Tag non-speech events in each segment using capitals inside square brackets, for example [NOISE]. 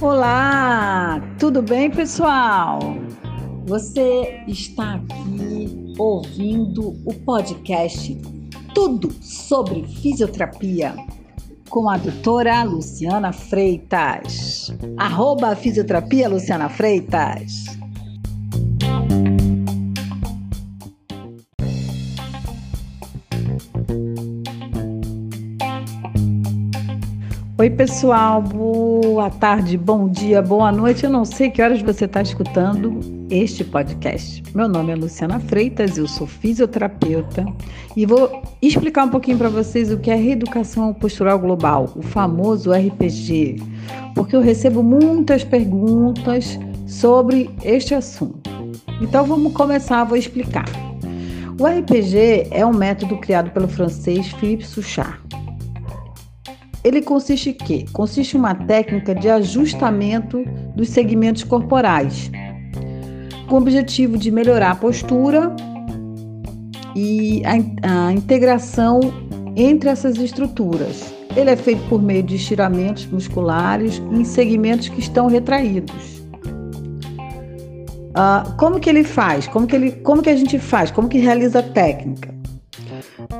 Olá, tudo bem, pessoal? Você está aqui ouvindo o podcast Tudo sobre Fisioterapia com a doutora Luciana Freitas. Arroba Fisioterapia Luciana Freitas. Oi, pessoal, boa tarde, bom dia, boa noite. Eu não sei que horas você está escutando este podcast. Meu nome é Luciana Freitas, eu sou fisioterapeuta e vou explicar um pouquinho para vocês o que é reeducação postural global, o famoso RPG, porque eu recebo muitas perguntas sobre este assunto. Então vamos começar, vou explicar. O RPG é um método criado pelo francês Philippe Souchard ele consiste em quê? Consiste em uma técnica de ajustamento dos segmentos corporais, com o objetivo de melhorar a postura e a, a integração entre essas estruturas. Ele é feito por meio de estiramentos musculares em segmentos que estão retraídos. Uh, como que ele faz? Como que, ele, como que a gente faz? Como que realiza a técnica?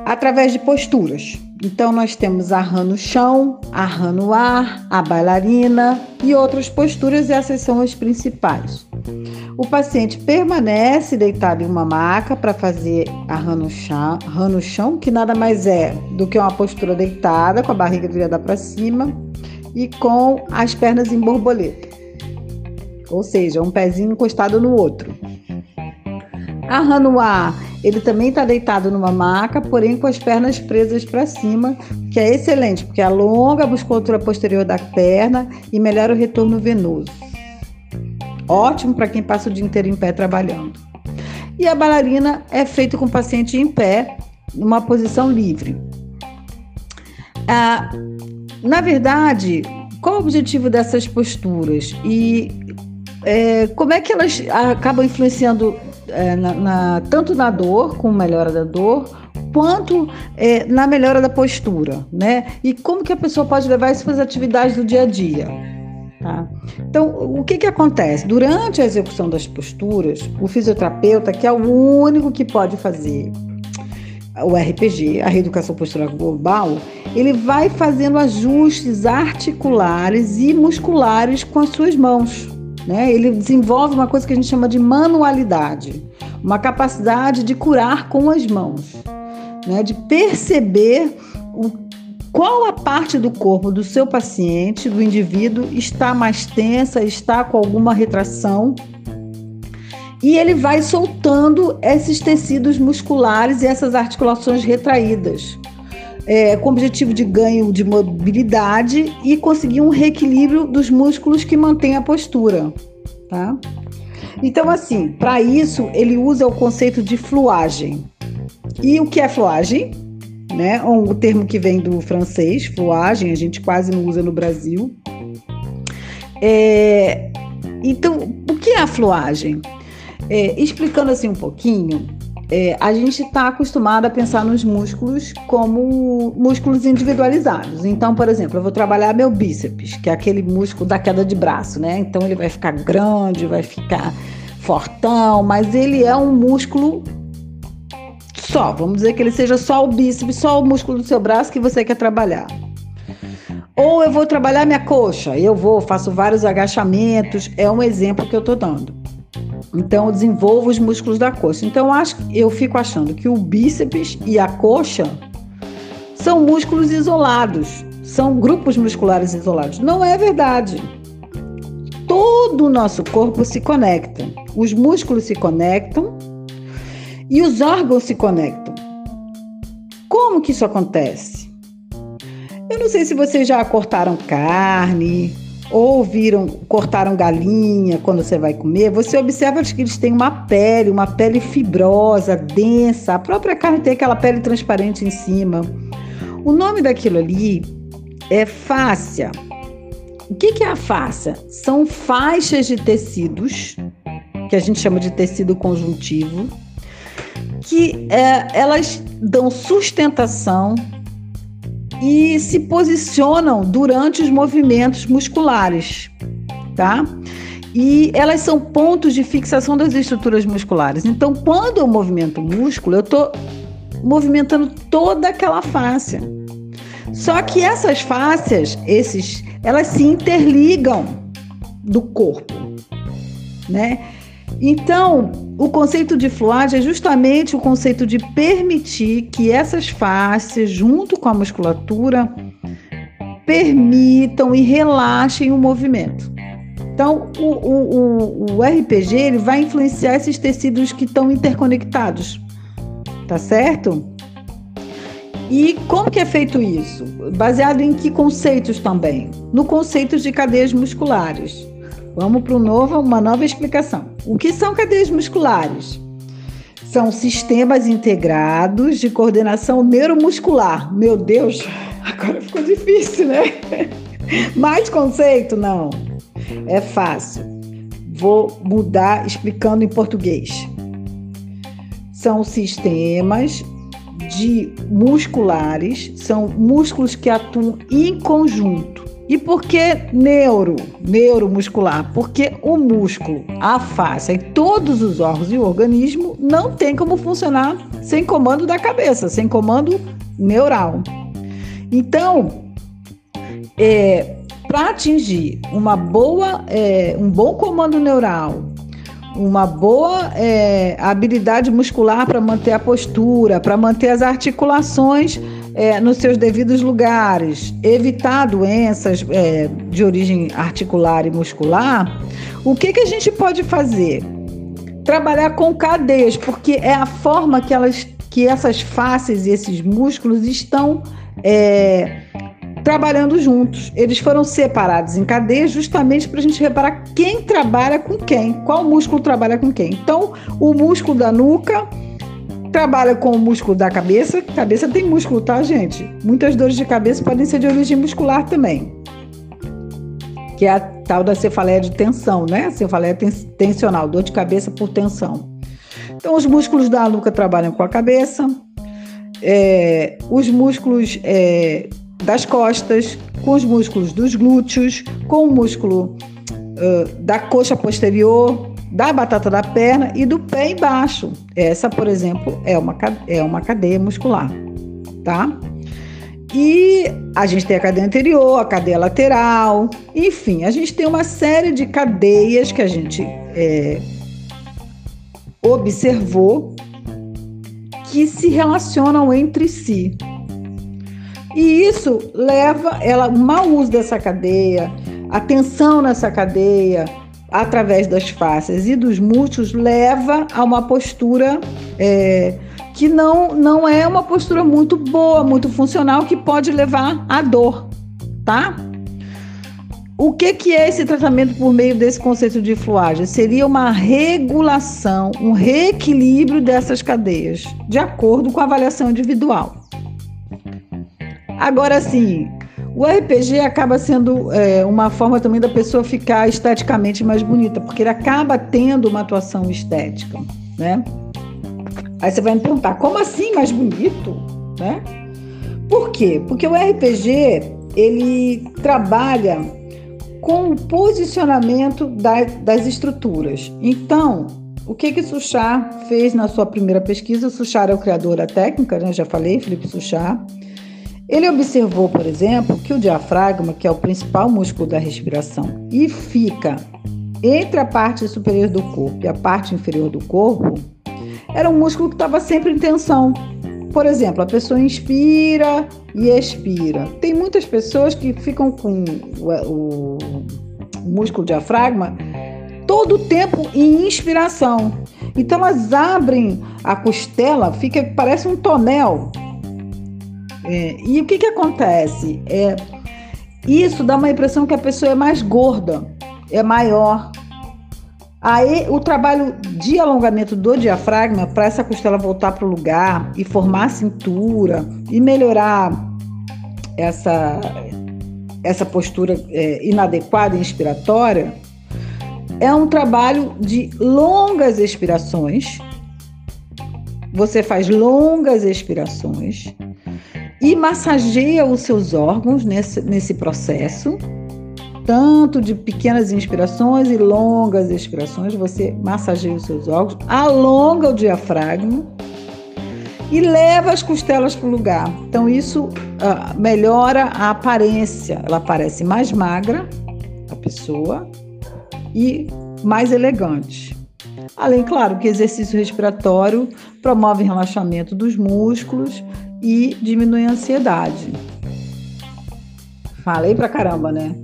Através de posturas. Então, nós temos a rã no chão, a rã no ar, a bailarina e outras posturas, e essas são as principais. O paciente permanece deitado em uma maca para fazer a rã no, chão, rã no chão, que nada mais é do que uma postura deitada, com a barriga virada para cima e com as pernas em borboleta. Ou seja, um pezinho encostado no outro. A rã no ar ele também está deitado numa maca, porém com as pernas presas para cima, que é excelente, porque alonga a musculatura posterior da perna e melhora o retorno venoso. Ótimo para quem passa o dia inteiro em pé trabalhando. E a bailarina é feita com o paciente em pé, numa posição livre. Ah, na verdade, qual o objetivo dessas posturas e é, como é que elas acabam influenciando é, na, na, tanto na dor, com melhora da dor, quanto é, na melhora da postura, né? E como que a pessoa pode levar isso para as atividades do dia a dia. Tá? Então, o que, que acontece? Durante a execução das posturas, o fisioterapeuta, que é o único que pode fazer o RPG, a reeducação postural global, ele vai fazendo ajustes articulares e musculares com as suas mãos. Né? Ele desenvolve uma coisa que a gente chama de manualidade, uma capacidade de curar com as mãos, né? de perceber o, qual a parte do corpo do seu paciente, do indivíduo, está mais tensa, está com alguma retração. E ele vai soltando esses tecidos musculares e essas articulações retraídas é, com objetivo de ganho de mobilidade e conseguir um reequilíbrio dos músculos que mantém a postura, tá? Então, assim, para isso ele usa o conceito de fluagem. E o que é fluagem? Né? Um termo que vem do francês, fluagem, a gente quase não usa no Brasil. É, então, o que é a fluagem? É, explicando assim um pouquinho, é, a gente está acostumado a pensar nos músculos como músculos individualizados. Então, por exemplo, eu vou trabalhar meu bíceps, que é aquele músculo da queda de braço, né? Então ele vai ficar grande, vai ficar fortão, mas ele é um músculo só. Vamos dizer que ele seja só o bíceps, só o músculo do seu braço que você quer trabalhar. Ou eu vou trabalhar minha coxa, eu vou, faço vários agachamentos, é um exemplo que eu estou dando. Então, eu desenvolvo os músculos da coxa. Então, acho, eu fico achando que o bíceps e a coxa são músculos isolados, são grupos musculares isolados. Não é verdade. Todo o nosso corpo se conecta. Os músculos se conectam e os órgãos se conectam. Como que isso acontece? Eu não sei se vocês já cortaram carne, ou viram, cortaram galinha quando você vai comer, você observa que eles têm uma pele, uma pele fibrosa, densa. A própria carne tem aquela pele transparente em cima. O nome daquilo ali é fáscia. O que, é a fáscia? São faixas de tecidos, que a gente chama de tecido conjuntivo, que é, elas dão sustentação e se posicionam durante os movimentos musculares, tá? E elas são pontos de fixação das estruturas musculares. Então, quando eu movimento o músculo, eu estou movimentando toda aquela face. Só que essas fáscias, esses, elas se interligam do corpo, né? Então, o conceito de fluagem é justamente o conceito de permitir que essas fáscias, junto com a musculatura, permitam e relaxem o movimento. Então, o, o, o, o RPG ele vai influenciar esses tecidos que estão interconectados, tá certo? E como que é feito isso? Baseado em que conceitos também? No conceito de cadeias musculares. Vamos para uma nova explicação. O que são cadeias musculares? São sistemas integrados de coordenação neuromuscular. Meu Deus, [LAUGHS] agora ficou difícil, né? [LAUGHS] Mais conceito? Não. É fácil. Vou mudar explicando em português. São sistemas de musculares, são músculos que atuam em conjunto e por que neuro, neuromuscular? Porque o músculo, a face e todos os órgãos e o organismo não tem como funcionar sem comando da cabeça, sem comando neural. Então, é, para atingir uma boa, é, um bom comando neural, uma boa é, habilidade muscular para manter a postura, para manter as articulações é, nos seus devidos lugares, evitar doenças é, de origem articular e muscular, o que, que a gente pode fazer? Trabalhar com cadeias, porque é a forma que, elas, que essas faces e esses músculos estão é, trabalhando juntos. Eles foram separados em cadeias justamente para a gente reparar quem trabalha com quem, qual músculo trabalha com quem. Então, o músculo da nuca Trabalha com o músculo da cabeça. Cabeça tem músculo, tá, gente? Muitas dores de cabeça podem ser de origem muscular também. Que é a tal da cefaleia de tensão, né? Cefaleia tensional, dor de cabeça por tensão. Então, os músculos da nuca trabalham com a cabeça, é, os músculos é, das costas, com os músculos dos glúteos, com o músculo uh, da coxa posterior, da batata da perna e do pé embaixo. Essa, por exemplo, é uma, é uma cadeia muscular, tá? E a gente tem a cadeia anterior, a cadeia lateral, enfim, a gente tem uma série de cadeias que a gente é, observou que se relacionam entre si. E isso leva ela, o mau uso dessa cadeia, a tensão nessa cadeia, através das faces e dos músculos leva a uma postura é, que não, não é uma postura muito boa, muito funcional, que pode levar à dor, tá? O que, que é esse tratamento por meio desse conceito de fluagem? Seria uma regulação, um reequilíbrio dessas cadeias, de acordo com a avaliação individual. Agora, sim, o RPG acaba sendo é, uma forma também da pessoa ficar esteticamente mais bonita, porque ele acaba tendo uma atuação estética, né? Aí você vai me perguntar, como assim mais bonito, né? Por quê? Porque o RPG ele trabalha com o posicionamento da, das estruturas. Então, o que que Suchar fez na sua primeira pesquisa? Suchar é o criador da técnica, né? Já falei, Felipe Suchar. Ele observou, por exemplo, que o diafragma, que é o principal músculo da respiração, e fica entre a parte superior do corpo e a parte inferior do corpo, era um músculo que estava sempre em tensão. Por exemplo, a pessoa inspira e expira. Tem muitas pessoas que ficam com o, músculo diafragma todo o tempo em inspiração. Então elas abrem a costela, fica parece um tonel é, e o que, que acontece? É, isso dá uma impressão que a pessoa é mais gorda, é maior. Aí o trabalho de alongamento do diafragma para essa costela voltar para o lugar e formar a cintura e melhorar essa, essa postura é, inadequada inspiratória é um trabalho de longas expirações. Você faz longas expirações e massageia os seus órgãos nesse, nesse processo, tanto de pequenas inspirações e longas expirações. Você massageia os seus órgãos, alonga o diafragma e leva as costelas para o lugar. Então, isso uh, melhora a aparência. Ela parece mais magra, a pessoa, e mais elegante. Além, claro, que exercício respiratório promove relaxamento dos músculos e diminui a ansiedade. Falei pra caramba, né?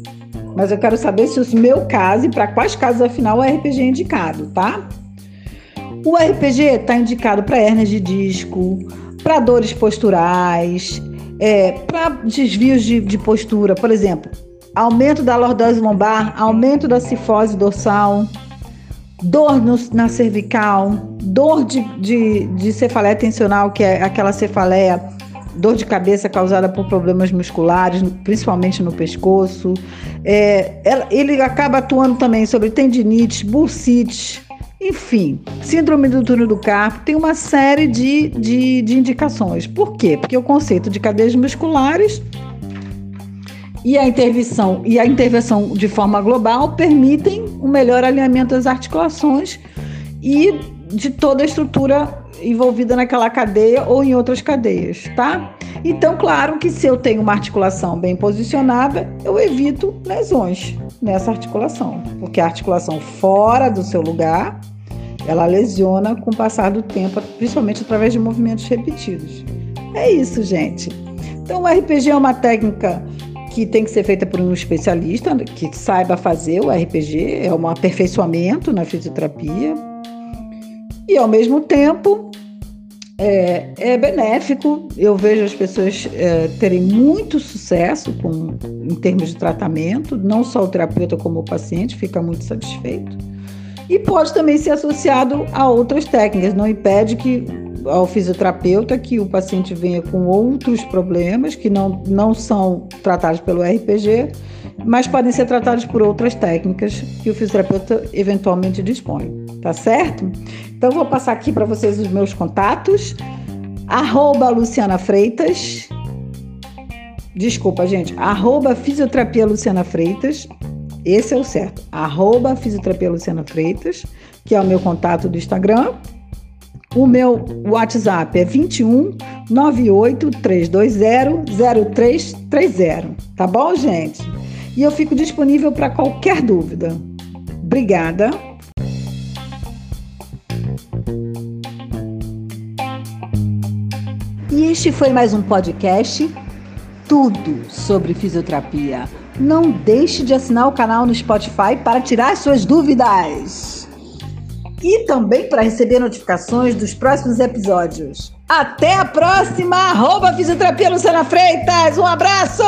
Mas eu quero saber se o meu caso e para quais casos afinal o RPG é indicado, tá? O RPG está indicado para hernias de disco, para dores posturais, é, para desvios de, de postura, por exemplo, aumento da lordose lombar, aumento da cifose dorsal, dor no, na cervical, dor de, de, de cefaleia tensional, que é aquela cefaleia, dor de cabeça causada por problemas musculares, principalmente no pescoço. É, ele acaba atuando também sobre tendinite, bursite, enfim, síndrome do túnel do carpo tem uma série de, de, de indicações. Por quê? Porque o conceito de cadeias musculares e a intervenção e a intervenção de forma global permitem um melhor alinhamento das articulações e de toda a estrutura envolvida naquela cadeia ou em outras cadeias, tá? Então, claro que se eu tenho uma articulação bem posicionada, eu evito lesões nessa articulação, porque a articulação fora do seu lugar, ela lesiona com o passar do tempo, principalmente através de movimentos repetidos. É isso, gente. Então, o RPG é uma técnica que tem que ser feita por um especialista que saiba fazer o RPG, é um aperfeiçoamento na fisioterapia. E ao mesmo tempo é, é benéfico. Eu vejo as pessoas é, terem muito sucesso com, em termos de tratamento, não só o terapeuta como o paciente fica muito satisfeito. E pode também ser associado a outras técnicas, não impede que ao fisioterapeuta que o paciente venha com outros problemas que não, não são tratados pelo RPG, mas podem ser tratados por outras técnicas que o fisioterapeuta eventualmente dispõe. Tá certo? Então vou passar aqui para vocês os meus contatos. Arroba Luciana Freitas. Desculpa, gente. Arroba Fisioterapia Luciana Freitas. Esse é o certo. Arroba Fisioterapia Luciana Freitas, que é o meu contato do Instagram. O meu WhatsApp é 21 98 320 0330. Tá bom, gente? E eu fico disponível para qualquer dúvida. Obrigada. E este foi mais um podcast Tudo sobre Fisioterapia. Não deixe de assinar o canal no Spotify para tirar suas dúvidas e também para receber notificações dos próximos episódios. Até a próxima! Arroba Fisioterapia Luciana Freitas! Um abraço!